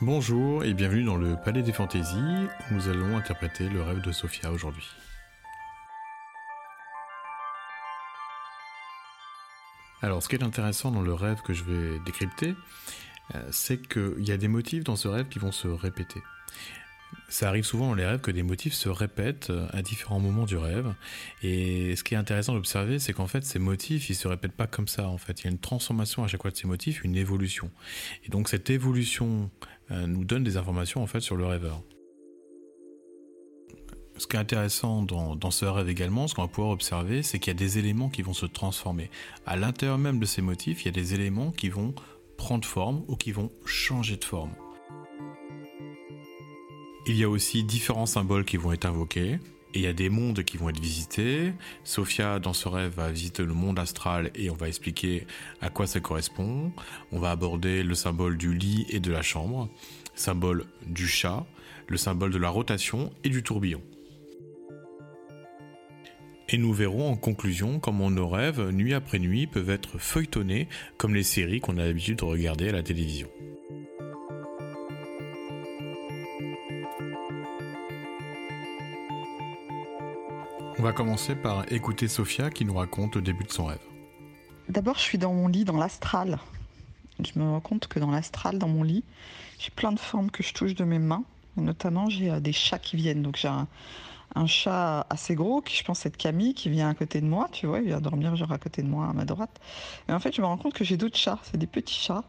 Bonjour et bienvenue dans le Palais des Fantaisies où nous allons interpréter le rêve de Sophia aujourd'hui. Alors ce qui est intéressant dans le rêve que je vais décrypter, euh, c'est qu'il y a des motifs dans ce rêve qui vont se répéter. Ça arrive souvent dans les rêves que des motifs se répètent euh, à différents moments du rêve. Et ce qui est intéressant d'observer, c'est qu'en fait, ces motifs, ils se répètent pas comme ça. En fait, il y a une transformation à chaque fois de ces motifs, une évolution. Et donc, cette évolution euh, nous donne des informations en fait sur le rêveur. Ce qui est intéressant dans, dans ce rêve également, ce qu'on va pouvoir observer, c'est qu'il y a des éléments qui vont se transformer. À l'intérieur même de ces motifs, il y a des éléments qui vont prendre forme ou qui vont changer de forme. Il y a aussi différents symboles qui vont être invoqués. Et il y a des mondes qui vont être visités. Sophia, dans ce rêve, va visiter le monde astral et on va expliquer à quoi ça correspond. On va aborder le symbole du lit et de la chambre, symbole du chat, le symbole de la rotation et du tourbillon. Et nous verrons en conclusion comment nos rêves, nuit après nuit, peuvent être feuilletonnés comme les séries qu'on a l'habitude de regarder à la télévision. On va commencer par écouter Sophia qui nous raconte le début de son rêve. D'abord, je suis dans mon lit, dans l'astral. Je me rends compte que dans l'astral, dans mon lit, j'ai plein de formes que je touche de mes mains. notamment, j'ai euh, des chats qui viennent. Donc, j'ai un, chat assez gros qui, je pense, être Camille, qui vient à côté de moi. Tu vois, il vient dormir genre à côté de moi, à ma droite. Et en fait, je me rends compte que j'ai d'autres chats. C'est des petits chats.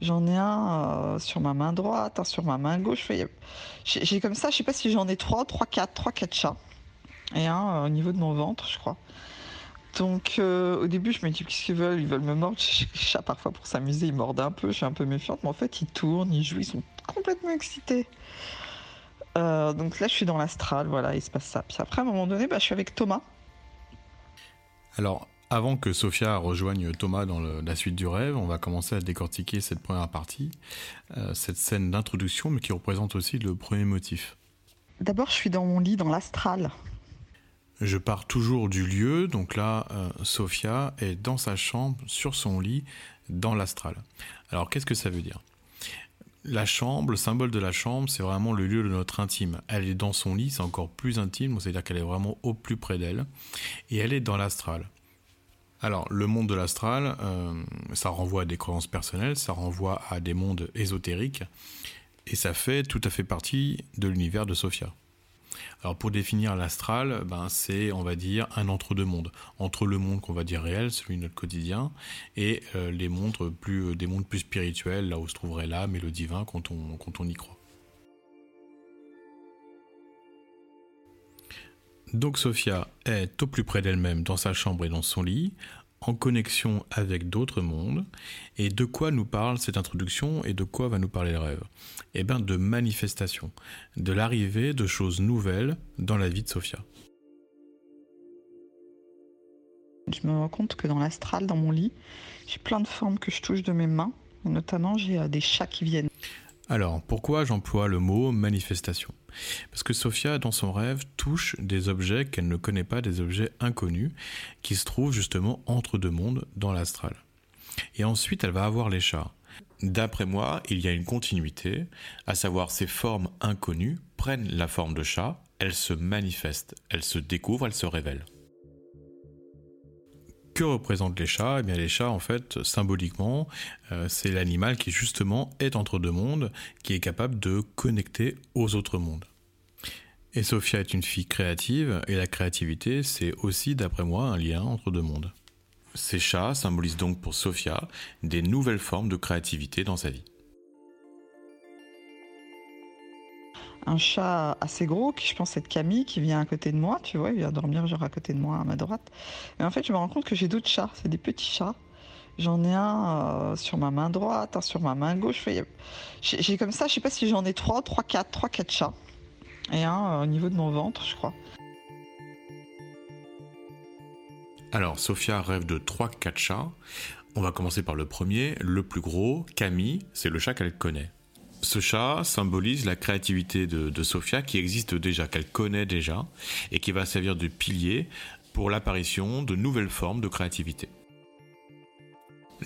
J'en ai un euh, sur ma main droite, un sur ma main gauche. J'ai comme ça, je sais pas si j'en ai trois, trois, quatre, trois, quatre chats et un euh, au niveau de mon ventre, je crois. Donc euh, au début, je me dis qu'est-ce qu'ils veulent? Ils veulent me mordre. Les chats, parfois, pour s'amuser, ils mordent un peu. Je suis un peu méfiante, mais en fait, ils tournent, ils jouent, ils sont complètement excités. Euh, donc là, je suis dans l'astral, voilà, il se passe ça. Puis après, à un moment donné, bah, je suis avec Thomas. Alors, avant que Sophia rejoigne Thomas dans la suite du rêve, on va commencer à décortiquer cette première partie, cette scène d'introduction, mais qui représente aussi le premier motif. D'abord, je suis dans mon lit, dans l'astral. Je pars toujours du lieu, donc là, euh, Sophia est dans sa chambre, sur son lit, dans l'astral. Alors qu'est-ce que ça veut dire? La chambre, le symbole de la chambre, c'est vraiment le lieu de notre intime. Elle est dans son lit, c'est encore plus intime, c'est-à-dire qu'elle est vraiment au plus près d'elle, et elle est dans l'astral. Alors, le monde de l'astral, euh, ça renvoie à des croyances personnelles, ça renvoie à des mondes ésotériques, et ça fait tout à fait partie de l'univers de Sophia. Alors pour définir l'astral, ben c'est on va dire un entre-deux-mondes, entre le monde qu'on va dire réel, celui de notre quotidien, et euh, les mondes plus, euh, des mondes plus spirituels, là où se trouverait l'âme et le divin quand on, quand on y croit. Donc Sophia est au plus près d'elle-même dans sa chambre et dans son lit, en connexion avec d'autres mondes. Et de quoi nous parle cette introduction et de quoi va nous parler le rêve? Eh bien de manifestation, de l'arrivée de choses nouvelles dans la vie de Sophia. Je me rends compte que dans l'astral, dans mon lit, j'ai plein de formes que je touche de mes mains. notamment, j'ai euh, des chats qui viennent. Alors, pourquoi j'emploie le mot manifestation? Parce que Sophia, dans son rêve, touche des objets qu'elle ne connaît pas, des objets inconnus, qui se trouvent justement entre deux mondes dans l'astral. Et ensuite, elle va avoir les chats. D'après moi, il y a une continuité, à savoir ces formes inconnues prennent la forme de chat, elles se manifestent, elles se découvrent, elles se révèlent. Que représentent les chats Eh bien, les chats, en fait, symboliquement, euh, c'est l'animal qui justement est entre deux mondes, qui est capable de connecter aux autres mondes. Et Sophia est une fille créative, et la créativité, c'est aussi, d'après moi, un lien entre deux mondes. Ces chats symbolisent donc pour Sophia des nouvelles formes de créativité dans sa vie. Un chat assez gros qui je pense être Camille qui vient à côté de moi, tu vois, il vient dormir genre à côté de moi à ma droite. Et en fait, je me rends compte que j'ai d'autres chats, c'est des petits chats. J'en ai un euh, sur ma main droite, un sur ma main gauche. J'ai comme ça, je sais pas si j'en ai trois, trois, quatre, trois, quatre chats. Et un euh, au niveau de mon ventre, je crois. Alors, Sophia rêve de 3-4 chats. On va commencer par le premier, le plus gros, Camille, c'est le chat qu'elle connaît. Ce chat symbolise la créativité de, Sophia qui existe déjà, qu'elle connaît déjà, et qui va servir de pilier pour l'apparition de nouvelles formes de créativité.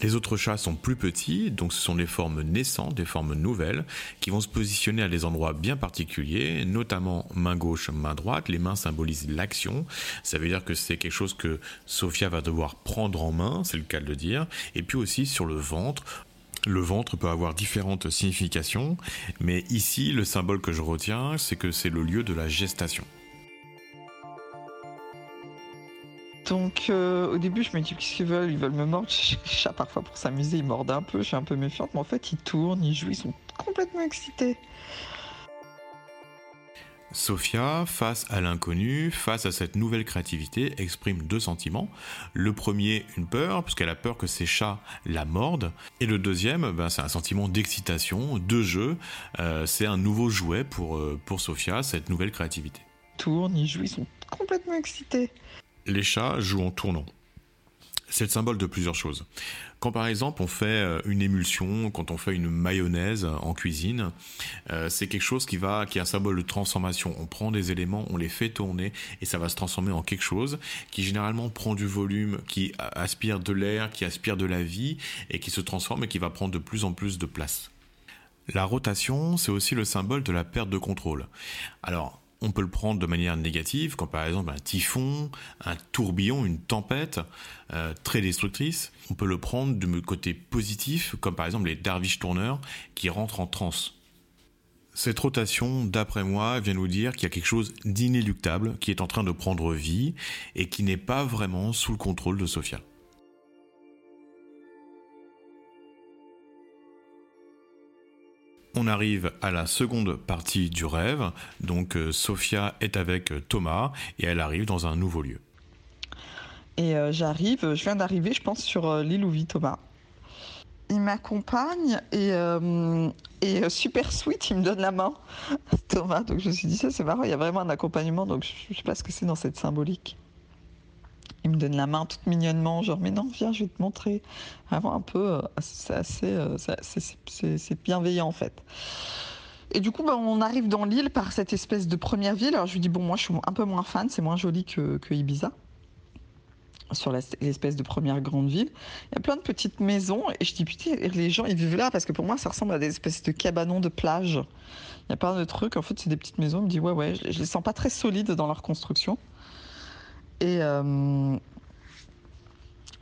Les autres chats sont plus petits, donc ce sont des formes naissantes, des formes nouvelles, qui vont se positionner à des endroits bien particuliers, notamment main gauche, main droite. Les mains symbolisent l'action. Ça veut dire que c'est quelque chose que Sophia va devoir prendre en main, c'est le cas de le dire. Et puis aussi sur le ventre, le ventre peut avoir différentes significations, mais ici, le symbole que je retiens, c'est que c'est le lieu de la gestation. Donc euh, au début, je me dis qu'est-ce qu'ils veulent? Ils veulent me mordre. Les chats, parfois, pour s'amuser, ils mordent un peu. Je suis un peu méfiante, mais en fait, ils tournent, ils jouent, ils sont complètement excités. Sophia, face à l'inconnu, face à cette nouvelle créativité, exprime deux sentiments. Le premier, une peur, puisqu'elle a peur que ses chats la mordent. Et le deuxième, ben, c'est un sentiment d'excitation, de jeu. Euh, c'est un nouveau jouet pour, euh, pour Sophia, cette nouvelle créativité. Ils tournent, ils jouent, ils sont complètement excités les chats jouent en tournant. C'est le symbole de plusieurs choses. Quand par exemple on fait euh, une émulsion, quand on fait une mayonnaise en cuisine, euh, c'est quelque chose qui va, qui est un symbole de transformation. On prend des éléments, on les fait tourner et ça va se transformer en quelque chose qui généralement prend du volume, qui aspire de l'air, qui aspire de la vie et qui se transforme et qui va prendre de plus en plus de place. La rotation, c'est aussi le symbole de la perte de contrôle. Alors, on peut le prendre de manière négative, comme par exemple un typhon, un tourbillon, une tempête euh, très destructrice. On peut le prendre de côté positif, comme par exemple les derviches tourneurs qui rentrent en transe. Cette rotation, d'après moi, vient nous dire qu'il y a quelque chose d'inéluctable qui est en train de prendre vie et qui n'est pas vraiment sous le contrôle de Sophia. On arrive à la seconde partie du rêve. Donc euh, Sophia est avec euh, Thomas et elle arrive dans un nouveau lieu. Et euh, j'arrive, je viens d'arriver, je pense, sur l'île où vit Thomas. Il m'accompagne et, et super sweet, il me donne la main, Thomas. Donc je me suis dit, ça c'est marrant, il y a vraiment un accompagnement, donc je ne sais pas ce que c'est dans cette symbolique il me donne la main toute mignonnement, genre mais non, viens, je vais te montrer. Vraiment un peu, euh, c'est assez, euh, c'est bienveillant en fait. Et du coup, bah, on arrive dans l'île par cette espèce de première ville. Alors je lui dis bon, moi je suis un peu moins fan, c'est moins joli que, Ibiza sur l'espèce de première grande ville. Il y a plein de petites maisons et je dis putain, les gens ils vivent là parce que pour moi ça ressemble à des espèces de cabanons de plage. Il y a plein de trucs, en fait c'est des petites maisons. Il me dit ouais ouais, je, je les sens pas très solides dans leur construction. Euh,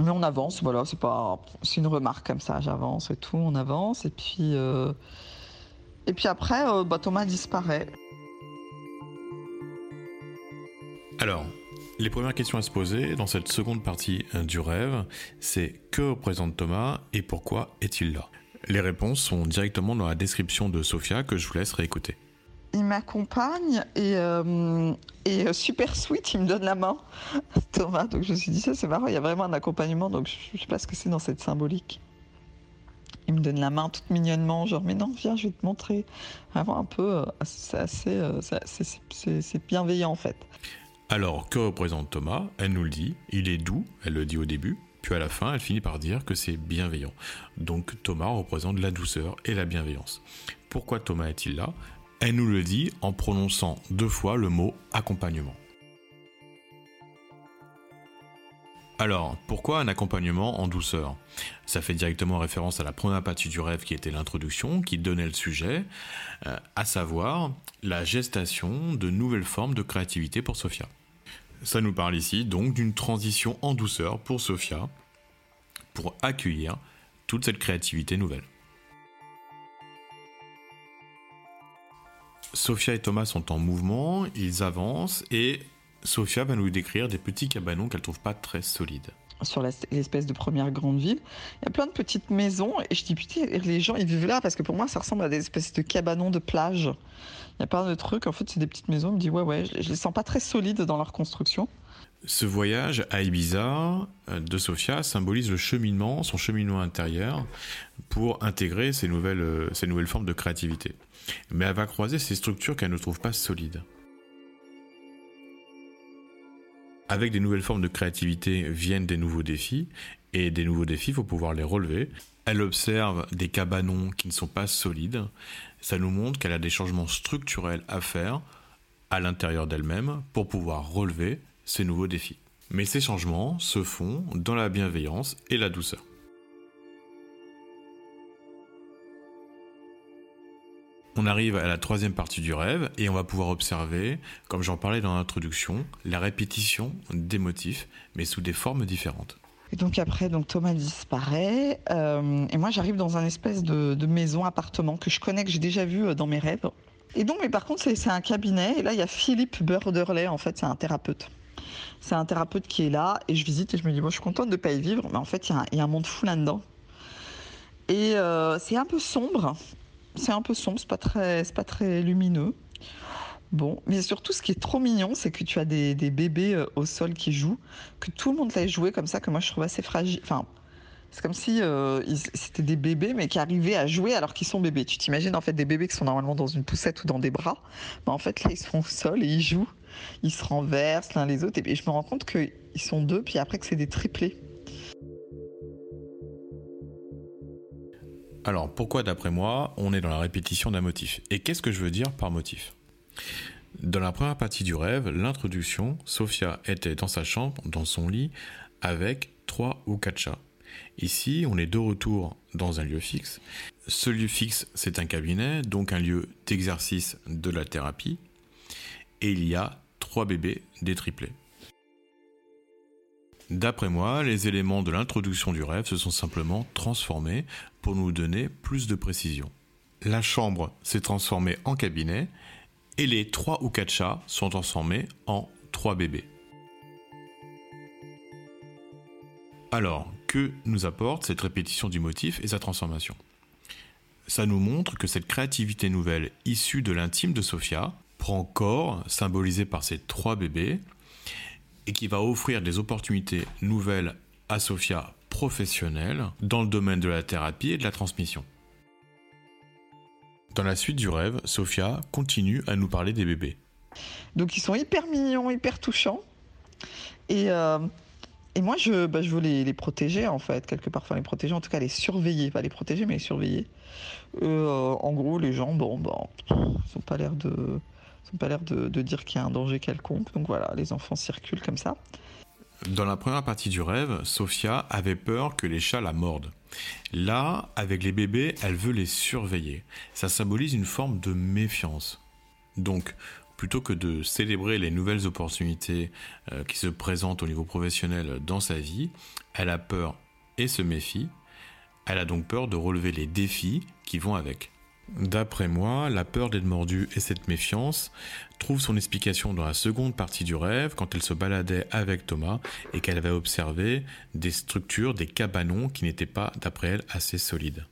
mais on avance, voilà, c'est une remarque comme ça. J'avance et tout, on avance et puis euh, après, euh, bah, Thomas disparaît. Alors, les premières questions à se poser dans cette seconde partie du rêve, c'est que représente Thomas et pourquoi est-il là? Les réponses sont directement dans la description de Sophia que je vous laisse réécouter il m'accompagne et, euh, euh, super sweet, il me donne la main, Thomas. Donc je me suis dit, ça c'est marrant, il y a vraiment un accompagnement, donc je, ne sais pas ce que c'est dans cette symbolique. Il me donne la main toute mignonnement, genre, mais non, viens, je vais te montrer. Vraiment un peu, euh, c'est c'est bienveillant en fait. Alors, que représente Thomas? Elle nous le dit, il est doux, elle le dit au début, puis à la fin, elle finit par dire que c'est bienveillant. Donc Thomas représente la douceur et la bienveillance. Pourquoi Thomas est-il là? Elle nous le dit en prononçant deux fois le mot accompagnement. Alors, pourquoi un accompagnement en douceur? Ça fait directement référence à la première partie du rêve qui était l'introduction, qui donnait le sujet, euh, à savoir la gestation de nouvelles formes de créativité pour Sophia. Ça nous parle ici donc d'une transition en douceur pour Sophia, pour accueillir toute cette créativité nouvelle. Sophia et Thomas sont en mouvement, ils avancent et Sophia va nous décrire des petits cabanons qu'elle trouve pas très solides. Sur l'espèce de première grande ville, il y a plein de petites maisons et je dis putain, les gens ils vivent là parce que pour moi ça ressemble à des espèces de cabanons de plage. Il y a plein de trucs, en fait c'est des petites maisons, je me dis ouais ouais, je, les sens pas très solides dans leur construction. Ce voyage à Ibiza euh, de Sophia symbolise le cheminement, son cheminement intérieur pour intégrer ces nouvelles, euh, ces nouvelles formes de créativité mais elle va croiser ces structures qu'elle ne trouve pas solides. Avec des nouvelles formes de créativité viennent des nouveaux défis, et des nouveaux défis, il faut pouvoir les relever. Elle observe des cabanons qui ne sont pas solides. Ça nous montre qu'elle a des changements structurels à faire à l'intérieur d'elle-même pour pouvoir relever ces nouveaux défis. Mais ces changements se font dans la bienveillance et la douceur. On arrive à la troisième partie du rêve et on va pouvoir observer, comme j'en parlais dans l'introduction, la répétition des motifs, mais sous des formes différentes. Et donc après, Thomas disparaît euh, et moi j'arrive dans un espèce de, maison appartement que je connais que j'ai déjà vu euh, dans mes rêves. Et donc, mais par contre c'est un cabinet et là il y a Philippe Burderley en fait c'est un thérapeute. C'est un thérapeute qui est là et je visite et je me dis moi je suis contente de ne pas y vivre, mais en fait il y, y, a un monde fou là-dedans. Et euh, c'est un peu sombre c'est un peu sombre, c'est pas très, c'est pas très lumineux. Bon, mais surtout, ce qui est trop mignon, c'est que tu as des, des, bébés euh, au sol qui jouent, que tout le monde laisse jouer comme ça, que moi je trouve assez fragile. Enfin, c'est comme si euh, c'était des bébés, mais qui arrivaient à jouer alors qu'ils sont bébés. Tu t'imagines en fait des bébés qui sont normalement dans une poussette ou dans des bras. Mais en fait, là, ils sont au sol et ils jouent. Ils se renversent l'un les autres. Et je me rends compte qu'ils sont deux, puis après que c'est des triplés. Alors pourquoi d'après moi on est dans la répétition d'un motif? Et qu'est-ce que je veux dire par motif? Dans la première partie du rêve, l'introduction, Sophia était dans sa chambre, dans son lit, avec trois ou quatre chats. Ici, on est de retour dans un lieu fixe. Ce lieu fixe, c'est un cabinet, donc un lieu d'exercice de la thérapie. Et il y a trois bébés, des triplés. D'après moi, les éléments de l'introduction du rêve se sont simplement transformés pour nous donner plus de précision. La chambre s'est transformée en cabinet et les trois ou quatre chats sont transformés en trois bébés. Alors, que nous apporte cette répétition du motif et sa transformation? Ça nous montre que cette créativité nouvelle issue de l'intime de Sophia prend corps, symbolisé par ces trois bébés, et qui va offrir des opportunités nouvelles à Sophia professionnelle dans le domaine de la thérapie et de la transmission. Dans la suite du rêve, Sophia continue à nous parler des bébés. Donc ils sont hyper mignons, hyper touchants. Et, euh, et moi, je, bah, je veux les, les, protéger, en fait, quelque part. Enfin, les protéger, en tout cas, les surveiller. Pas les protéger, mais les surveiller. Euh, en gros, les gens, bon, bon, ils n'ont pas l'air de n'ont pas l'air de, de, dire qu'il y a un danger quelconque. Donc voilà, les enfants circulent comme ça. Dans la première partie du rêve, Sophia avait peur que les chats la mordent. Là, avec les bébés, elle veut les surveiller. Ça symbolise une forme de méfiance. Donc, plutôt que de célébrer les nouvelles opportunités euh, qui se présentent au niveau professionnel dans sa vie, elle a peur et se méfie. Elle a donc peur de relever les défis qui vont avec. D'après moi, la peur d'être mordue et cette méfiance trouvent son explication dans la seconde partie du rêve quand elle se baladait avec Thomas et qu'elle avait observé des structures, des cabanons qui n'étaient pas, d'après elle, assez solides.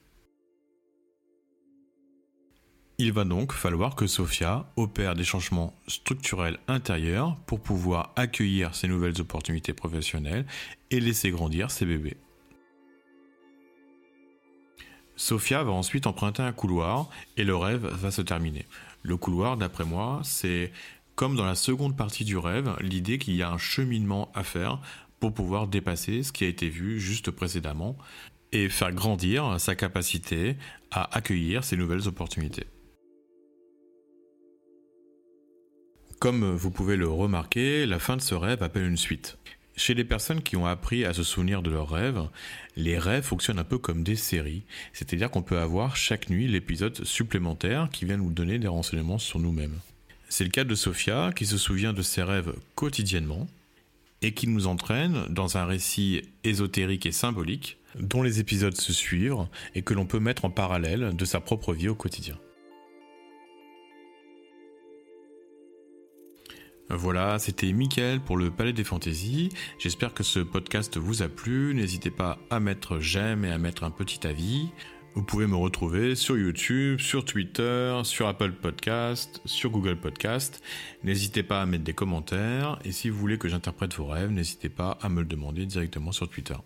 Il va donc falloir que Sophia opère des changements structurels intérieurs pour pouvoir accueillir ces nouvelles opportunités professionnelles et laisser grandir ses bébés. Sophia va ensuite emprunter un couloir et le rêve va se terminer. Le couloir, d'après moi, c'est comme dans la seconde partie du rêve, l'idée qu'il y a un cheminement à faire pour pouvoir dépasser ce qui a été vu juste précédemment et faire grandir sa capacité à accueillir ces nouvelles opportunités. Comme vous pouvez le remarquer, la fin de ce rêve appelle une suite. Chez les personnes qui ont appris à se souvenir de leurs rêves, les rêves fonctionnent un peu comme des séries, c'est-à-dire qu'on peut avoir chaque nuit l'épisode supplémentaire qui vient nous donner des renseignements sur nous-mêmes. C'est le cas de Sophia qui se souvient de ses rêves quotidiennement et qui nous entraîne dans un récit ésotérique et symbolique dont les épisodes se suivent et que l'on peut mettre en parallèle de sa propre vie au quotidien. Voilà, c'était Mickaël pour le Palais des Fantaisies. J'espère que ce podcast vous a plu. N'hésitez pas à mettre j'aime et à mettre un petit avis. Vous pouvez me retrouver sur YouTube, sur Twitter, sur Apple Podcast, sur Google Podcast. N'hésitez pas à mettre des commentaires et si vous voulez que j'interprète vos rêves, n'hésitez pas à me le demander directement sur Twitter.